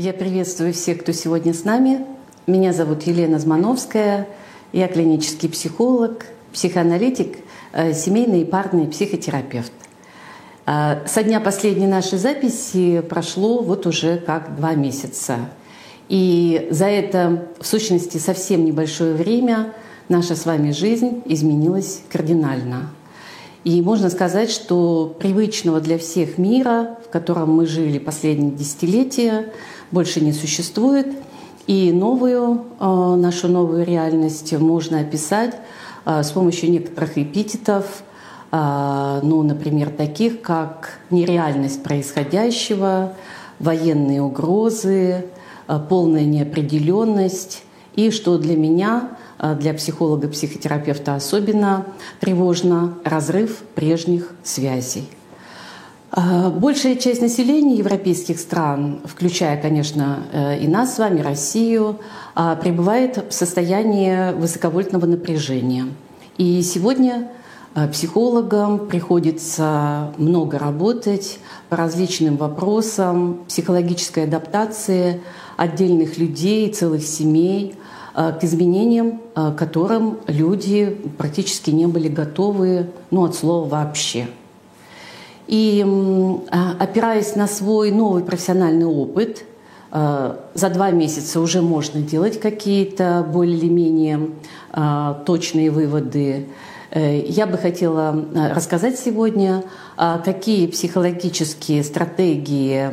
Я приветствую всех, кто сегодня с нами. Меня зовут Елена Змановская. Я клинический психолог, психоаналитик, э, семейный и парный психотерапевт. Э, со дня последней нашей записи прошло вот уже как два месяца. И за это, в сущности, совсем небольшое время наша с вами жизнь изменилась кардинально. И можно сказать, что привычного для всех мира, в котором мы жили последние десятилетия, больше не существует. И новую, э, нашу новую реальность можно описать э, с помощью некоторых эпитетов, э, ну, например, таких как нереальность происходящего, военные угрозы, полная неопределенность и, что для меня, для психолога-психотерапевта особенно тревожно, разрыв прежних связей. А, большая часть населения европейских стран, включая, конечно, э, и нас с вами, Россию, а, пребывает в состоянии высоковольтного напряжения. И сегодня э, психологам приходится много работать по различным вопросам психологической адаптации отдельных людей, целых семей э, к изменениям, к которым люди практически не были готовы, ну, от слова вообще – и а, опираясь на свой новый профессиональный опыт, а, за два месяца уже можно делать какие-то более или менее а, точные выводы. Э, я бы хотела рассказать сегодня, какие психологические стратегии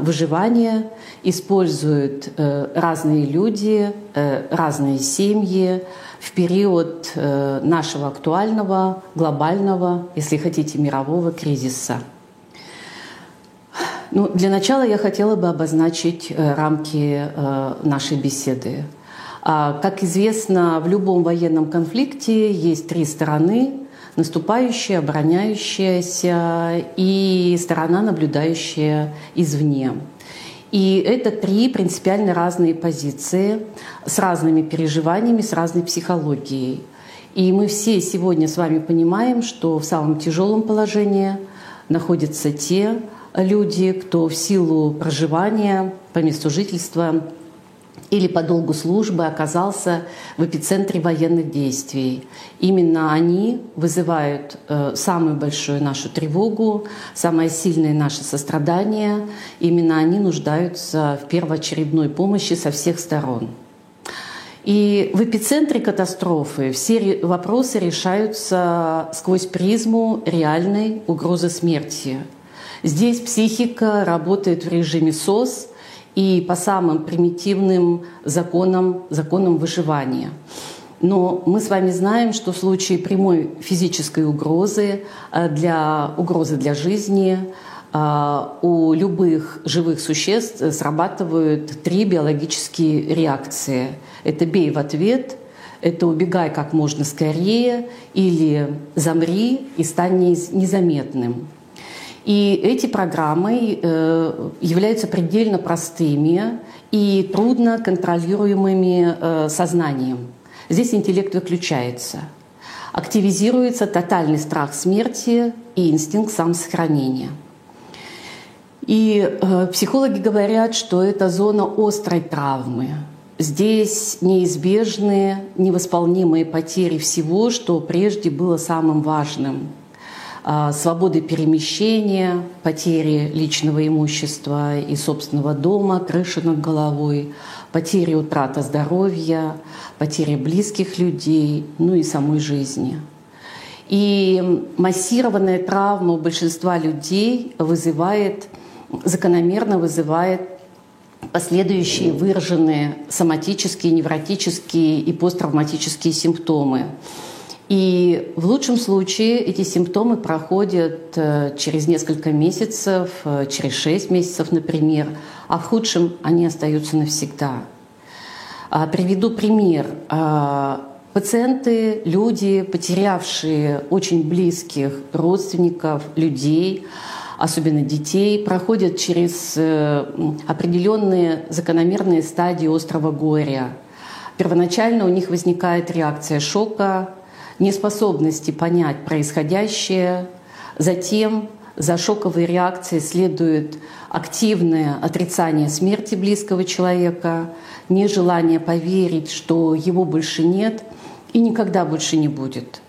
выживания используют э, разные люди, э, разные семьи, в период э, нашего актуального, глобального, если хотите, мирового кризиса. Ну, для начала я хотела бы обозначить э, рамки э, нашей беседы. А, как известно, в любом военном конфликте есть три стороны – наступающая, обороняющаяся и сторона, наблюдающая извне. И это три принципиально разные позиции с разными переживаниями, с разной психологией. И мы все сегодня с вами понимаем, что в самом тяжелом положении находятся те люди, кто в силу проживания по месту жительства или по долгу службы оказался в эпицентре военных действий. Именно они вызывают э, самую большую нашу тревогу, самое сильное наше сострадание. Именно они нуждаются в первоочередной помощи со всех сторон. И в эпицентре катастрофы все вопросы решаются сквозь призму реальной угрозы смерти. Здесь психика работает в режиме СОС – и по самым примитивным законам, законам выживания. Но мы с вами знаем, что в случае прямой физической угрозы, э, для, угрозы для жизни, э, у любых живых существ срабатывают три биологические реакции. Это бей в ответ, это убегай как можно скорее или замри и стань незаметным. И эти программы э, являются предельно простыми и трудно контролируемыми э, сознанием. Здесь интеллект выключается. Активизируется тотальный страх смерти и инстинкт самосохранения. И э, психологи говорят, что это зона острой травмы. Здесь неизбежны невосполнимые потери всего, что прежде было самым важным – свободы перемещения, потери личного имущества и собственного дома, крыши над головой, потери утрата здоровья, потери близких людей, ну и самой жизни. И массированная травма у большинства людей вызывает, закономерно вызывает последующие выраженные соматические, невротические и посттравматические симптомы. И в лучшем случае эти симптомы проходят э, через несколько месяцев, э, через 6 месяцев, например, а в худшем они остаются навсегда. А, приведу пример. А, пациенты, люди, потерявшие очень близких родственников, людей, особенно детей, проходят через э, определенные закономерные стадии острого горя. Первоначально у них возникает реакция шока, неспособности понять происходящее, затем За шоковой реакцией следует активное отрицание смерти близкого человека, нежелание поверить, что его больше нет и никогда больше не будет.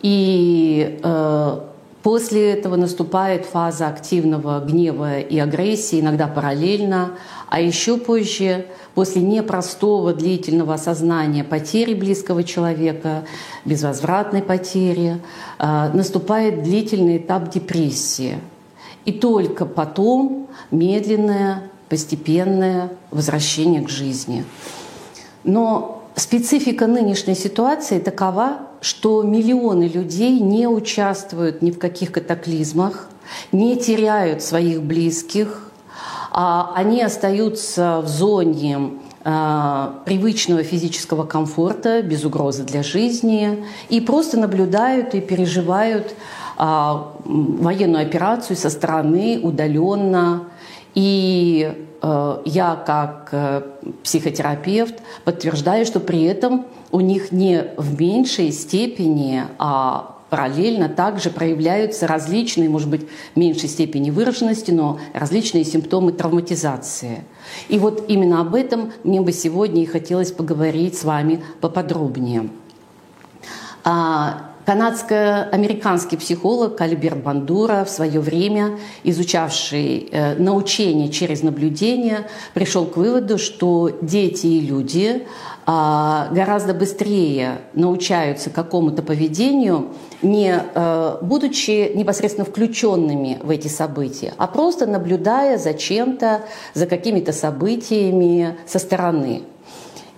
И э, после этого наступает фаза активного гнева и агрессии, иногда параллельно, а еще позже, после непростого длительного осознания потери близкого человека, безвозвратной потери, э, наступает длительный этап депрессии. И только потом медленное, постепенное возвращение к жизни. Но специфика нынешней ситуации такова, что миллионы людей не участвуют ни в каких катаклизмах, не теряют своих близких, а они остаются в зоне а, привычного физического комфорта, без угрозы для жизни, и просто наблюдают и переживают а, военную операцию со стороны удаленно. И э, я, как э, психотерапевт, подтверждаю, что при этом у них не в меньшей степени, а параллельно также проявляются различные, может быть, в меньшей степени выраженности, но различные симптомы травматизации. И вот именно об этом мне бы сегодня и хотелось поговорить с вами поподробнее. А, Канадско-американский психолог Альберт Бандура в свое время, изучавший э, научение через наблюдение, пришел к выводу, что дети и люди а, гораздо быстрее научаются какому-то поведению, не э, будучи непосредственно включенными в эти события, а просто наблюдая за чем-то, за какими-то событиями со стороны.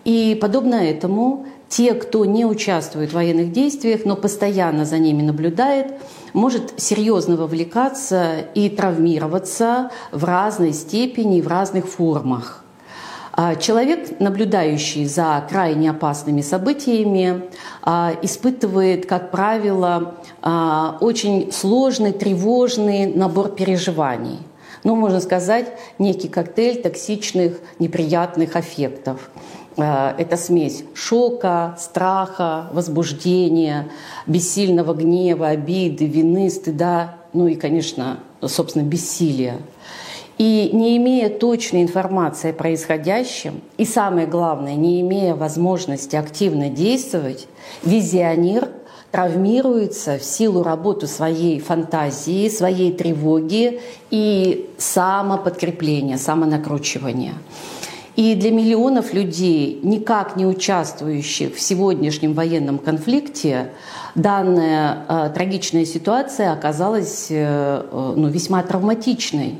И подобно этому те, кто не участвует в военных действиях, но постоянно за ними наблюдает, может серьезно вовлекаться и травмироваться в разной степени, в разных формах. А человек, наблюдающий за крайне опасными событиями, а, испытывает, как правило, а, очень сложный, тревожный набор переживаний. Ну, можно сказать, некий коктейль токсичных, неприятных аффектов. Это смесь шока, страха, возбуждения, бессильного гнева, обиды, вины, стыда, ну и, конечно, собственно, бессилия. И не имея точной информации о происходящем, и самое главное, не имея возможности активно действовать, визионер травмируется в силу работы своей фантазии, своей тревоги и самоподкрепления, самонакручивания. И для миллионов людей, никак не участвующих в сегодняшнем военном конфликте, данная э, трагичная ситуация оказалась э, э ну, весьма травматичной.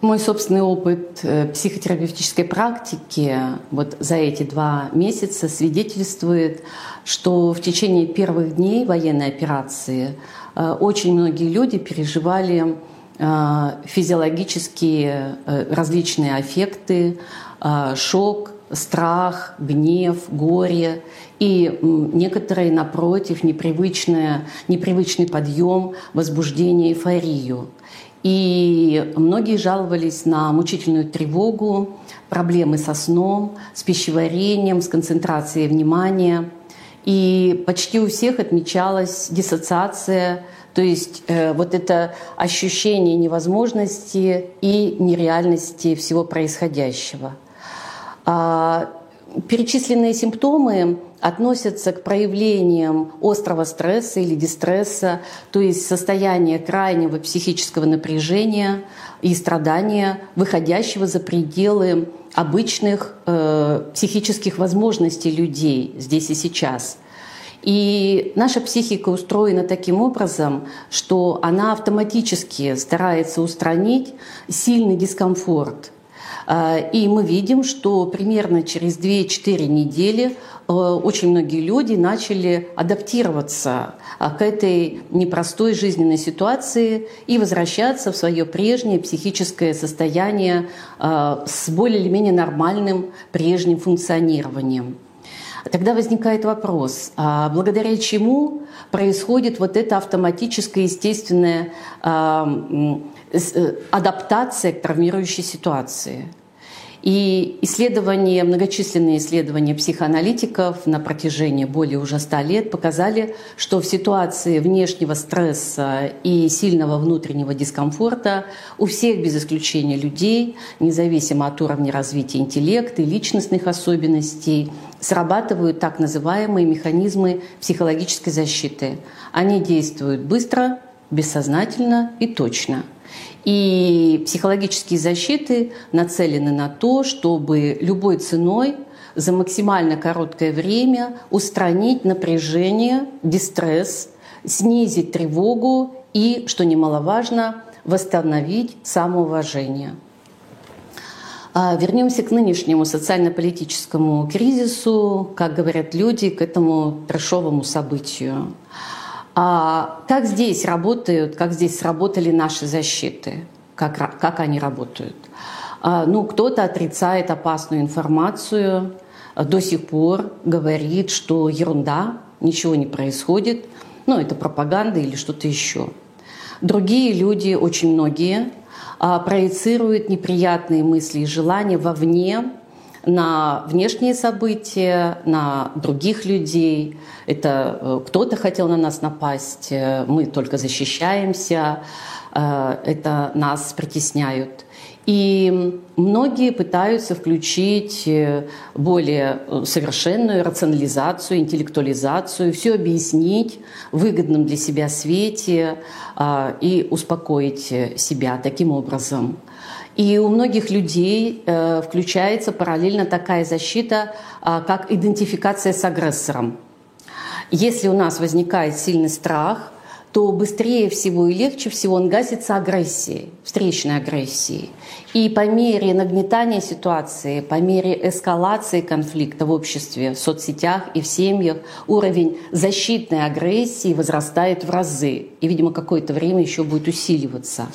Мой собственный опыт э, психотерапевтической практики вот за эти два месяца свидетельствует, что в течение первых дней военной операции э, очень многие люди переживали физиологические различные аффекты, шок, страх, гнев, горе и некоторые, напротив, непривычное, непривычный подъем, возбуждение, эйфорию. И многие жаловались на мучительную тревогу, проблемы со сном, с пищеварением, с концентрацией внимания. И почти у всех отмечалась диссоциация, то есть э, вот это ощущение невозможности и нереальности всего происходящего. А, перечисленные симптомы относятся к проявлениям острого стресса или дистресса, то есть состояния крайнего психического напряжения и страдания, выходящего за пределы обычных э, психических возможностей людей здесь и сейчас. И наша психика устроена таким образом, что она автоматически старается устранить сильный дискомфорт – а, и мы видим, что примерно через 2-4 недели э, очень многие люди начали адаптироваться а, к этой непростой жизненной ситуации и возвращаться в свое прежнее психическое состояние а, с более или менее нормальным прежним функционированием. Тогда возникает вопрос, а благодаря чему происходит вот эта автоматическая, естественная э, адаптация к травмирующей ситуации? И исследования, многочисленные исследования психоаналитиков на протяжении более уже ста лет показали, что в ситуации внешнего стресса и сильного внутреннего дискомфорта у всех без исключения людей, независимо от уровня развития интеллекта и личностных особенностей, срабатывают так называемые механизмы психологической защиты. Они действуют быстро, бессознательно и точно – и психологические защиты нацелены на то, чтобы любой ценой за максимально короткое время устранить напряжение, дистресс, снизить тревогу и, что немаловажно, восстановить самоуважение. А вернемся к нынешнему социально-политическому кризису, как говорят люди, к этому трешовому событию. А как здесь работают, как здесь сработали наши защиты? Как, как они работают? А, ну, кто-то отрицает опасную информацию, до сих пор говорит, что ерунда, ничего не происходит, ну, это пропаганда или что-то еще. Другие люди, очень многие, а, проецируют неприятные мысли и желания вовне, на внешние события, на других людей. Это э, кто-то хотел на нас напасть, э, мы только защищаемся, э, это нас притесняют. И многие пытаются включить более совершенную рационализацию, интеллектуализацию, все объяснить в выгодном для себя свете и успокоить себя таким образом. И у многих людей э, включается параллельно такая защита, э, как идентификация с агрессором. Если у нас возникает сильный страх, то быстрее всего и легче всего он гасится агрессией, встречной агрессией. И по мере нагнетания ситуации, по мере эскалации конфликта в обществе, в соцсетях и в семьях, уровень защитной агрессии возрастает в разы. И, видимо, какое-то время еще будет усиливаться.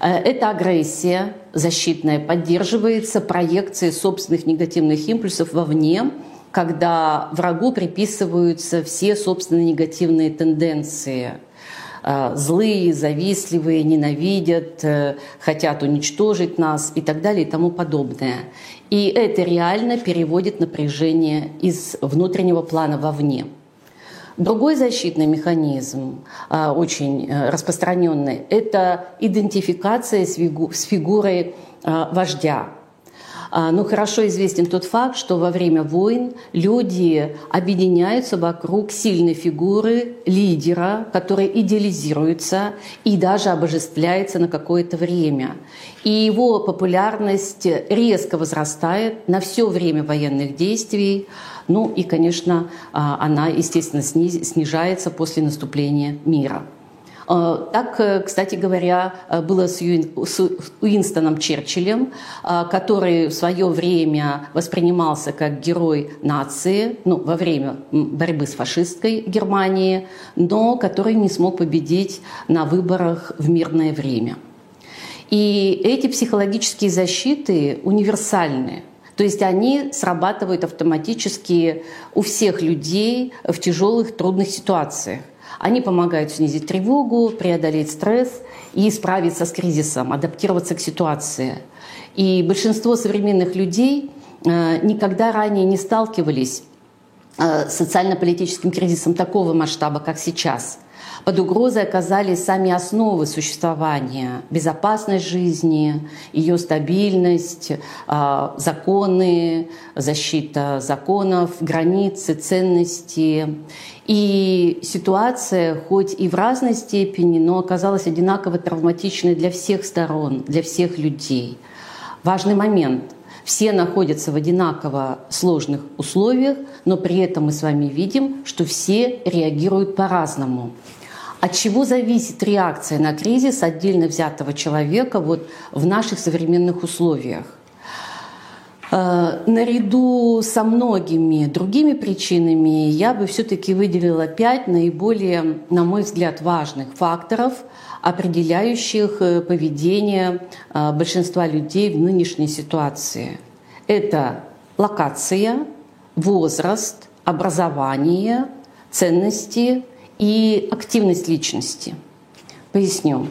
Э, эта агрессия защитная поддерживается проекцией собственных негативных импульсов вовне, когда врагу приписываются все собственные негативные тенденции. Э, злые, завистливые, ненавидят, э, хотят уничтожить нас и так далее и тому подобное. И это реально переводит напряжение из внутреннего плана вовне. Другой защитный механизм, а, очень э, распространенный, это идентификация с фигурой вождя. А, ну, хорошо известен тот факт, что во время войн люди объединяются вокруг сильной фигуры лидера, который идеализируется и даже обожествляется на какое-то время. И его популярность резко возрастает на все время военных действий. Ну и, конечно, а, она, естественно, снижается после наступления мира. А, так, э, кстати говоря, э, было с Уинстоном Черчиллем, который в свое время воспринимался как герой нации ну, во время борьбы с фашистской Германией, но который не смог победить на выборах в мирное время. И эти психологические защиты универсальны – то есть они срабатывают автоматически у всех людей в тяжелых, трудных ситуациях. Они помогают снизить тревогу, преодолеть стресс и справиться с кризисом, адаптироваться к ситуации. И большинство современных людей э, никогда ранее не сталкивались э, с социально-политическим кризисом такого масштаба, как сейчас – под угрозой оказались сами основы существования, безопасность жизни, ее стабильность, а, законы, защита законов, границы, ценности. И ситуация, хоть и в разной степени, но оказалась одинаково травматичной для всех сторон, для всех людей. Важный момент – все находятся в одинаково сложных условиях, но при этом мы с вами видим, что все реагируют по-разному. От чего зависит реакция на кризис отдельно взятого человека вот в наших современных условиях? Э, наряду со многими другими причинами я бы все-таки выделила пять наиболее, на мой взгляд, важных факторов, определяющих э, поведение э, большинства людей в нынешней ситуации. Это локация, возраст, образование, ценности, и активность личности. Поясню.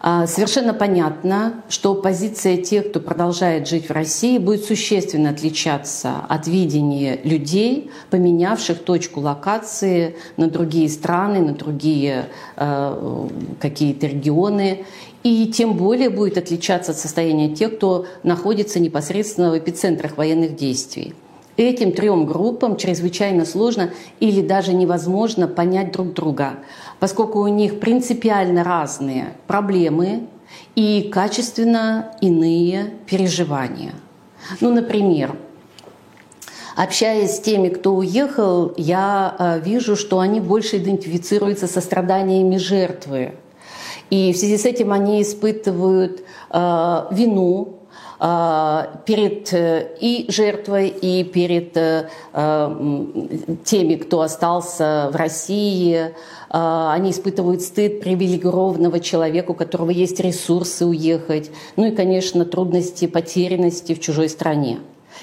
А, совершенно понятно, что позиция тех, кто продолжает жить в России, будет существенно отличаться от видения людей, поменявших точку локации на другие страны, на другие э, какие-то регионы. И тем более будет отличаться от состояния тех, кто находится непосредственно в эпицентрах военных действий. Этим трем группам чрезвычайно сложно или даже невозможно понять друг друга, поскольку у них принципиально разные проблемы и качественно иные переживания. Ну, например, Общаясь с теми, кто уехал, я э, вижу, что они больше идентифицируются со страданиями жертвы. И в связи с этим они испытывают э, вину перед э, и жертвой, и перед э, э, теми, кто остался в России. А, они испытывают стыд привилегированного человека, у которого есть ресурсы уехать. Ну и, конечно, трудности потерянности в чужой стране.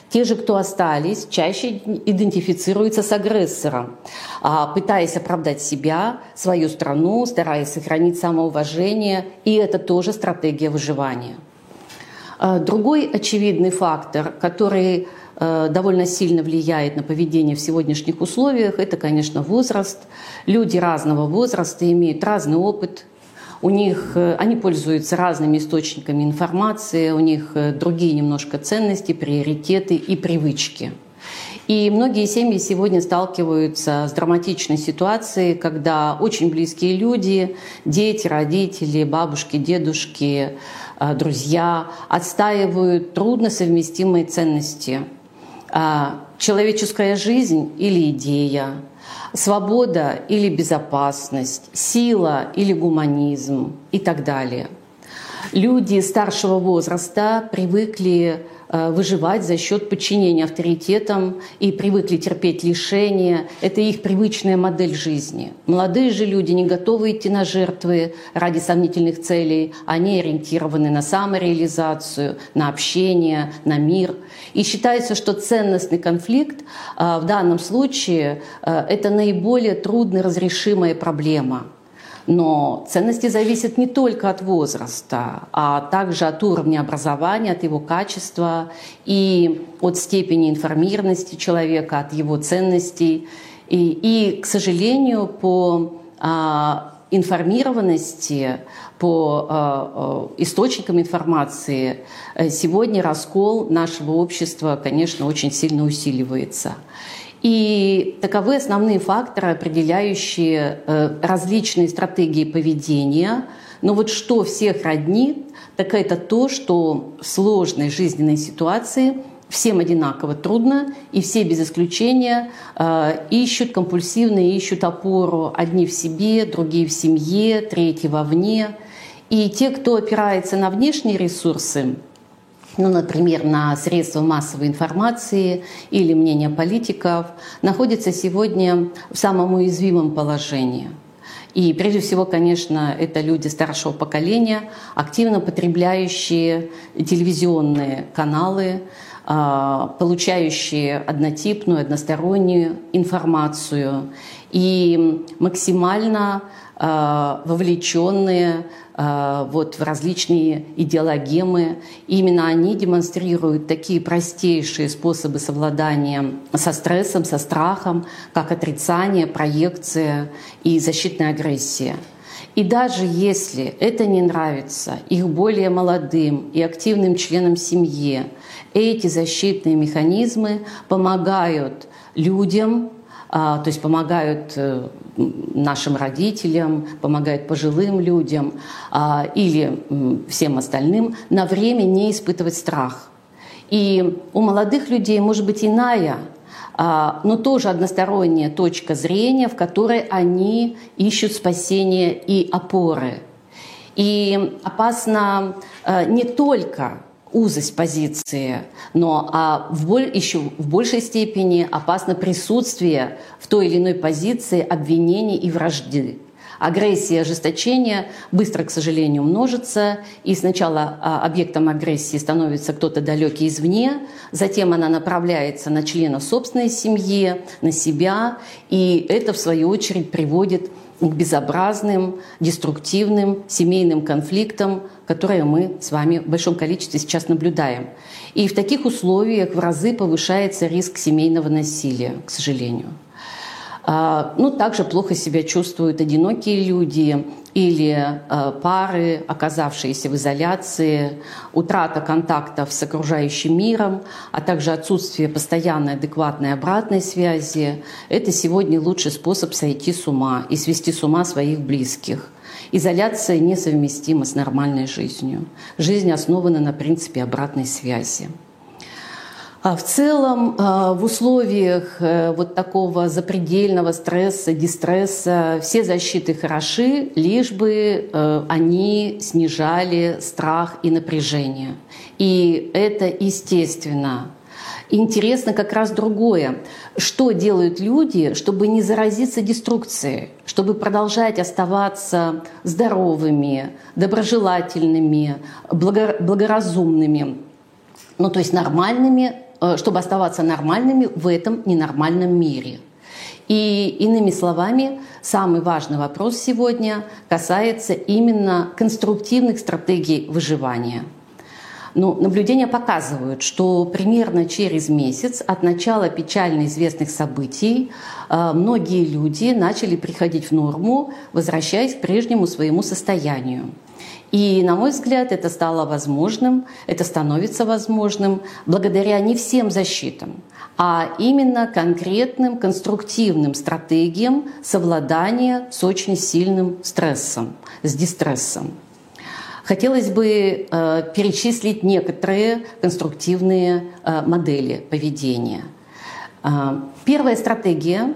Те же, кто остались, чаще идентифицируются с агрессором, а, пытаясь оправдать себя, свою страну, стараясь сохранить самоуважение. И это тоже стратегия выживания. А, другой очевидный фактор, который э, довольно сильно влияет на поведение в сегодняшних условиях, это, конечно, возраст. Люди разного возраста имеют разный опыт, у них, э, они пользуются разными источниками информации, у них э, другие немножко ценности, приоритеты и привычки. И многие семьи сегодня сталкиваются с драматичной ситуацией, когда очень близкие люди, дети, родители, бабушки, дедушки, друзья отстаивают трудносовместимые ценности. А, человеческая жизнь или идея, свобода или безопасность, сила или гуманизм и так далее. Люди старшего возраста привыкли Э, выживать за счет подчинения авторитетам и привыкли терпеть лишения. Это их привычная модель жизни. Молодые же люди не готовы идти на жертвы ради сомнительных целей. Они ориентированы на самореализацию, на общение, на мир. И считается, что ценностный конфликт э, в данном случае э, это наиболее трудно разрешимая проблема – но ценности зависят не только от возраста, а также от уровня образования, от его качества и от степени информированности человека, от его ценностей. И, и к сожалению, по а, информированности, по а, а источникам информации э, сегодня раскол нашего общества, конечно, очень сильно усиливается. И таковы основные факторы, определяющие э, различные стратегии поведения. Но вот что всех роднит, так это то, что в сложной жизненной ситуации всем одинаково трудно, и все без исключения э, ищут компульсивно, ищут опору одни в себе, другие в семье, третьи вовне. И те, кто опирается на внешние ресурсы, ну, например, на средства массовой информации или мнения политиков, находится сегодня в самом уязвимом положении. И прежде всего, конечно, это люди старшего поколения, активно потребляющие телевизионные каналы, получающие однотипную, одностороннюю информацию и максимально а, вовлеченные а, вот в различные идеологемы. именно они демонстрируют такие простейшие способы совладания со стрессом, со страхом, как отрицание, проекция и защитная агрессия. И даже если это не нравится их более молодым и активным членам семьи, эти защитные механизмы помогают людям а, то есть помогают э, нашим родителям, помогают пожилым людям а, или всем остальным на время не испытывать страх. И у молодых людей может быть иная, но тоже односторонняя точка зрения, в которой они ищут спасения и опоры. И опасно э, не только узость позиции, но а в боль, еще в большей степени опасно присутствие в той или иной позиции обвинений и вражды. Агрессия, ожесточение быстро, к сожалению, множится, и сначала а, объектом агрессии становится кто-то далекий извне, затем она направляется на члена собственной семьи, на себя, и это, в свою очередь, приводит к безобразным, деструктивным семейным конфликтам, которые мы с вами в большом количестве сейчас наблюдаем. И в таких условиях в разы повышается риск семейного насилия, к сожалению. А, ну, также плохо себя чувствуют одинокие люди или а, пары, оказавшиеся в изоляции, утрата контактов с окружающим миром, а также отсутствие постоянной адекватной обратной связи. Это сегодня лучший способ сойти с ума и свести с ума своих близких. Изоляция несовместима с нормальной жизнью. Жизнь основана на принципе обратной связи. А в целом а, в условиях э, вот такого запредельного стресса, дистресса все защиты хороши, лишь бы э, они снижали страх и напряжение. И это естественно. Интересно как раз другое. Что делают люди, чтобы не заразиться деструкцией, чтобы продолжать оставаться здоровыми, доброжелательными, благоразумными, ну то есть нормальными чтобы оставаться нормальными в этом ненормальном мире. И иными словами, самый важный вопрос сегодня касается именно конструктивных стратегий выживания. Ну, наблюдения показывают, что примерно через месяц от начала печально известных событий э, многие люди начали приходить в норму, возвращаясь к прежнему своему состоянию. И, на мой взгляд, это стало возможным, это становится возможным благодаря не всем защитам, а именно конкретным конструктивным стратегиям совладания с очень сильным стрессом, с дистрессом. Хотелось бы э, перечислить некоторые конструктивные э, модели поведения. Э, первая стратегия,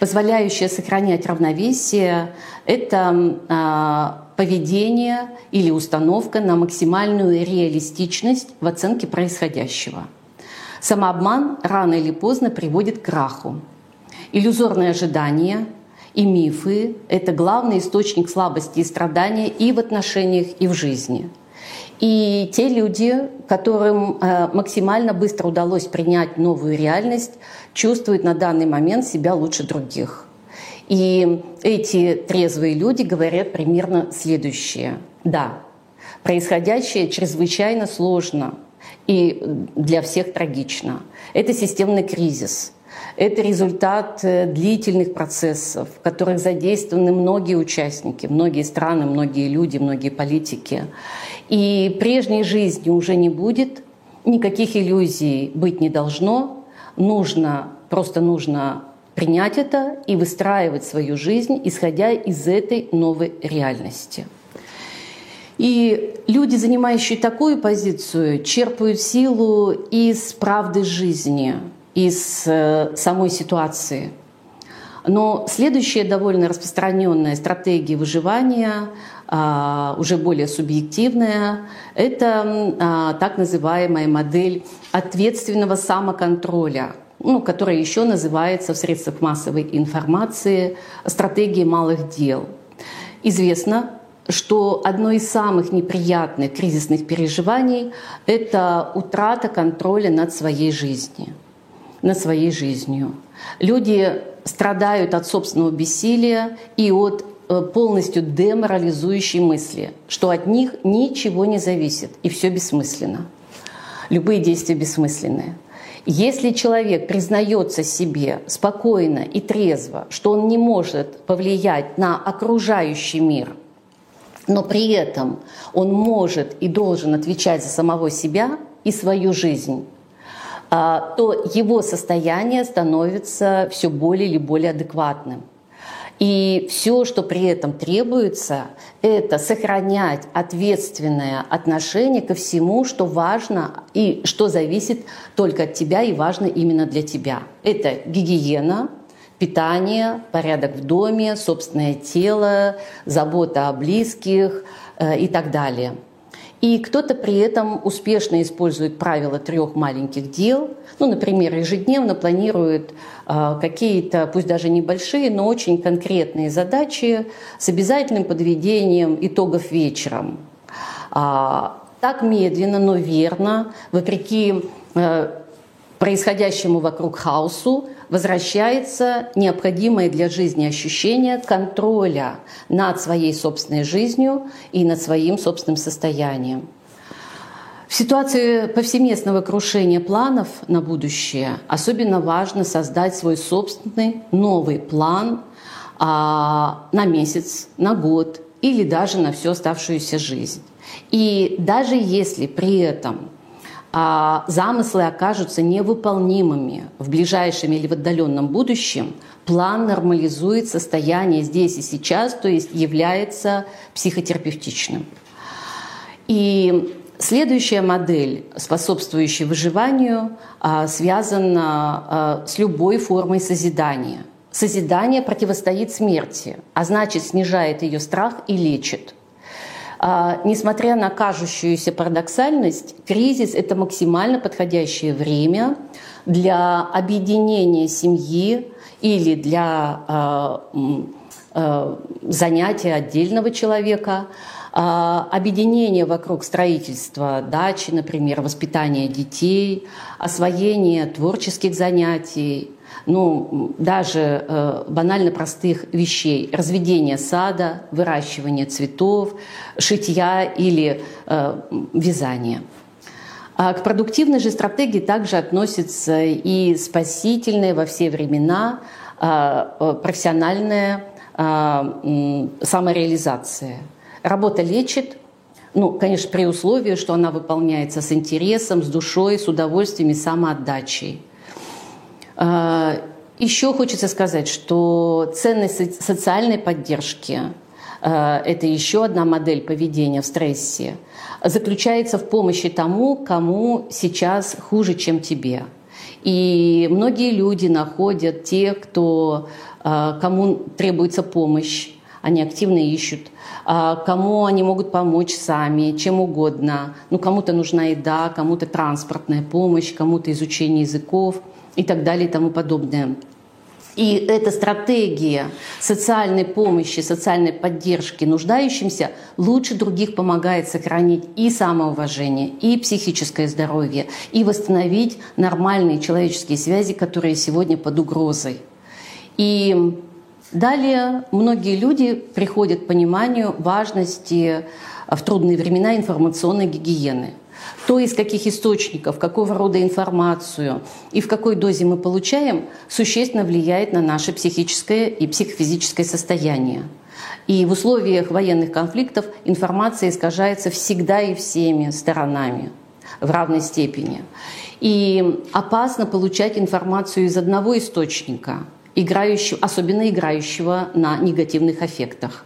позволяющая сохранять равновесие, это э, поведение или установка на максимальную реалистичность в оценке происходящего. Самообман рано или поздно приводит к краху. Иллюзорные ожидания и мифы — это главный источник слабости и страдания и в отношениях, и в жизни. И те люди, которым э, максимально быстро удалось принять новую реальность, чувствуют на данный момент себя лучше других — и эти трезвые люди говорят примерно следующее. Да, происходящее чрезвычайно сложно и для всех трагично. Это системный кризис. Это результат э, длительных процессов, в которых задействованы многие участники, многие страны, многие люди, многие политики. И прежней жизни уже не будет, никаких иллюзий быть не должно. Нужно, просто нужно принять это и выстраивать свою жизнь, исходя из этой новой реальности. И люди, занимающие такую позицию, черпают силу из правды жизни, из э, самой ситуации. Но следующая довольно распространенная стратегия выживания, а, уже более субъективная, это а, так называемая модель ответственного самоконтроля – ну, которая еще называется в средствах массовой информации «стратегия малых дел». Известно, что одно из самых неприятных кризисных переживаний — это утрата контроля над своей жизнью. Над своей жизнью. Люди страдают от собственного бессилия и от э, полностью деморализующей мысли, что от них ничего не зависит и все бессмысленно. Любые действия бессмысленные. Если человек признается себе спокойно и трезво, что он не может повлиять на окружающий мир, но при этом он может и должен отвечать за самого себя и свою жизнь, а, то его состояние становится все более или более адекватным. И все, что при этом требуется, это сохранять ответственное отношение ко всему, что важно и что зависит только от тебя и важно именно для тебя. Это гигиена, питание, порядок в доме, собственное тело, забота о близких э, и так далее. И кто-то при этом успешно использует правила трех маленьких дел. Ну, например, ежедневно планирует э, какие-то, пусть даже небольшие, но очень конкретные задачи с обязательным подведением итогов вечером. А, так медленно, но верно, вопреки э, происходящему вокруг хаосу возвращается необходимое для жизни ощущение контроля над своей собственной жизнью и над своим собственным состоянием. В ситуации повсеместного крушения планов на будущее особенно важно создать свой собственный новый план а, на месяц, на год или даже на всю оставшуюся жизнь. И даже если при этом а замыслы окажутся невыполнимыми в ближайшем или в отдаленном будущем, план нормализует состояние здесь и сейчас, то есть является психотерапевтичным. И следующая модель, способствующая выживанию, а, связана а, с любой формой созидания. Созидание противостоит смерти, а значит снижает ее страх и лечит – несмотря на кажущуюся парадоксальность, кризис – это максимально подходящее время для объединения семьи или для а, а, занятия отдельного человека, объединение вокруг строительства дачи, например, воспитания детей, освоение творческих занятий, ну, даже э, банально простых вещей. Разведение сада, выращивание цветов, шитья или э, вязание. А к продуктивной же стратегии также относится и спасительная во все времена э, э профессиональная э, самореализация. Работа лечит, ну, конечно, при условии, что она выполняется с интересом, с душой, с удовольствием и самоотдачей. А, Еще хочется сказать, что ценность социальной поддержки а, это еще одна модель поведения в стрессе, заключается в помощи тому, кому сейчас хуже, чем тебе. И многие люди находят тех, кто, а, кому требуется помощь, они активно ищут, кому они могут помочь сами, чем угодно. Ну, кому-то нужна еда, кому-то транспортная помощь, кому-то изучение языков – и так далее и тому подобное. И эта стратегия социальной помощи, социальной поддержки нуждающимся лучше других помогает сохранить и самоуважение, и психическое здоровье, и восстановить нормальные человеческие связи, которые сегодня под угрозой. И далее многие люди приходят к пониманию важности в трудные времена информационной гигиены – то, из каких источников, какого рода информацию и в какой дозе мы получаем, существенно влияет на наше психическое и психофизическое состояние. И в условиях военных конфликтов информация искажается всегда и всеми сторонами в равной степени. И опасно получать информацию из одного источника, играющего, особенно играющего на негативных эффектах.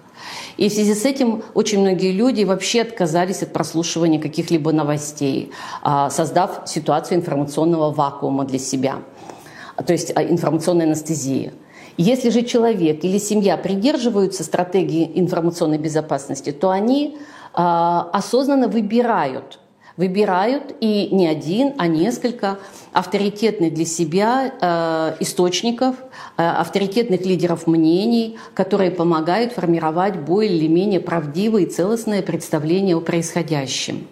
И в связи с этим очень многие люди вообще отказались от прослушивания каких-либо новостей, а, создав ситуацию информационного вакуума для себя, то есть а, информационной анестезии. Если же человек или семья придерживаются стратегии информационной безопасности, то они а, осознанно выбирают выбирают и не один, а несколько авторитетных для себя э, источников, э, авторитетных лидеров мнений, которые помогают формировать более или менее правдивое и целостное представление о происходящем.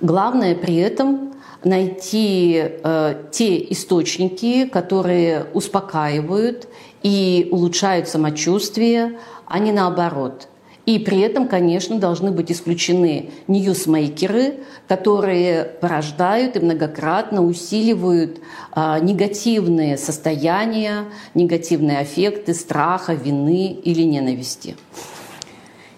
Главное при этом найти э, те источники, которые успокаивают и улучшают самочувствие, а не наоборот – и при этом, конечно, должны быть исключены ньюсмейкеры, которые порождают и многократно усиливают а, негативные состояния, негативные аффекты страха, вины или ненависти.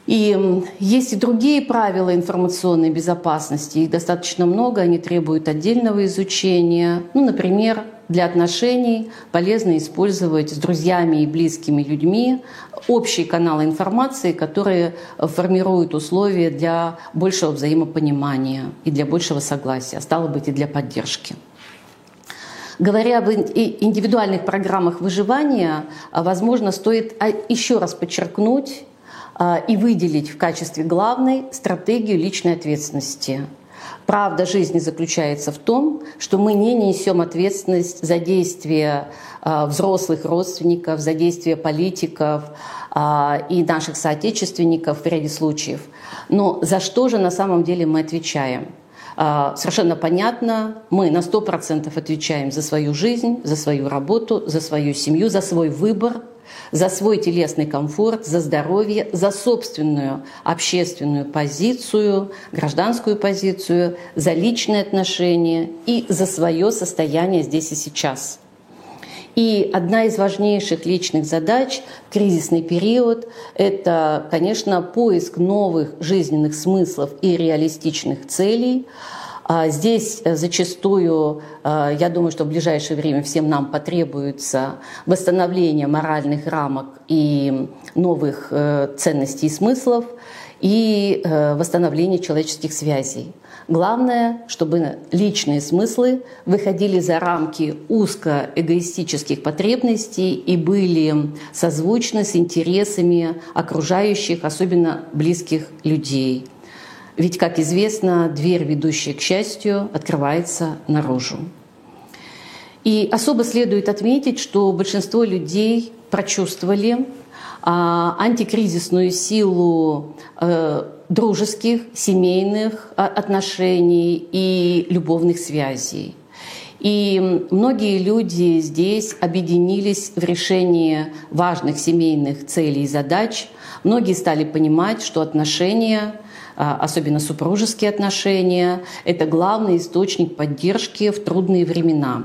И есть и другие правила информационной безопасности, их достаточно много, они требуют отдельного изучения. Ну, например, для отношений полезно использовать с друзьями и близкими людьми общие каналы информации, которые формируют условия для большего взаимопонимания и для большего согласия, стало быть, и для поддержки. Говоря об индивидуальных программах выживания, возможно, стоит а, еще раз подчеркнуть а, и выделить в качестве главной стратегию личной ответственности – Правда жизни заключается в том, что мы не несем ответственность за действия а, взрослых родственников, за действия политиков а, и наших соотечественников в ряде случаев. Но за что же на самом деле мы отвечаем? совершенно понятно, мы на 100% отвечаем за свою жизнь, за свою работу, за свою семью, за свой выбор, за свой телесный комфорт, за здоровье, за собственную общественную позицию, гражданскую позицию, за личные отношения и за свое состояние здесь и сейчас – и одна из важнейших личных задач в кризисный период – это, конечно, поиск новых жизненных смыслов и реалистичных целей. А здесь э, зачастую, э, я думаю, что в ближайшее время всем нам потребуется восстановление моральных рамок и новых э, ценностей и смыслов, и восстановление человеческих связей. Главное, чтобы личные смыслы выходили за рамки узкоэгоистических потребностей и были созвучны с интересами окружающих, особенно близких людей. Ведь, как известно, дверь, ведущая к счастью, открывается наружу. И особо следует отметить, что большинство людей прочувствовали а, антикризисную силу э, дружеских, семейных а, отношений и любовных связей. И многие люди здесь объединились в решении важных семейных целей и задач. Многие стали понимать, что отношения, особенно супружеские отношения, это главный источник поддержки в трудные времена.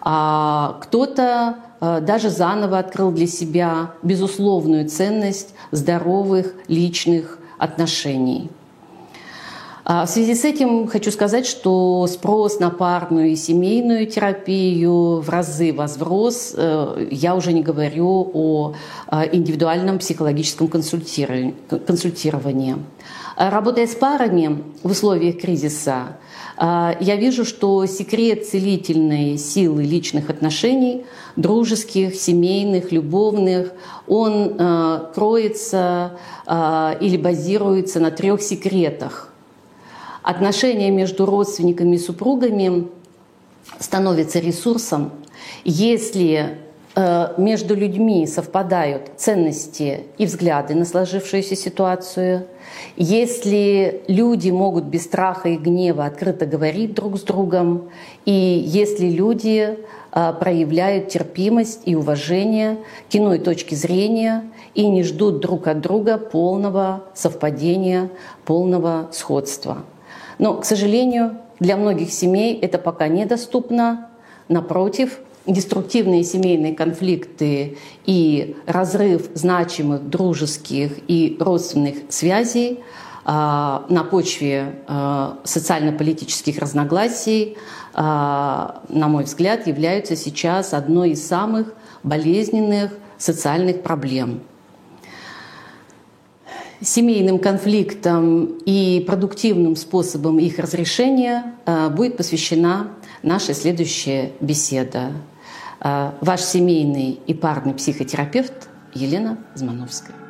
А кто-то а, даже заново открыл для себя безусловную ценность здоровых личных отношений. А, в связи с этим хочу сказать, что спрос на парную и семейную терапию в разы возрос. Э, я уже не говорю о а, индивидуальном психологическом консультировании. Работая с парами в условиях кризиса, а, я вижу, что секрет целительной силы личных отношений, дружеских, семейных, любовных, он а, кроется или базируется на трех секретах. Отношения между родственниками и супругами становятся ресурсом, если Э, между людьми совпадают ценности и взгляды на сложившуюся ситуацию, если люди могут без страха и гнева открыто говорить друг с другом, и если люди э, проявляют терпимость и уважение к иной точке зрения и не ждут друг от друга полного совпадения, полного сходства. Но, к сожалению, для многих семей это пока недоступно. Напротив, деструктивные семейные конфликты и разрыв значимых дружеских и родственных связей а, на почве а, социально-политических разногласий, а, на мой взгляд, являются сейчас одной из самых болезненных социальных проблем. Семейным конфликтам и продуктивным способом их разрешения будет посвящена наша следующая беседа. Э, ваш семейный и парный психотерапевт Елена Змановская.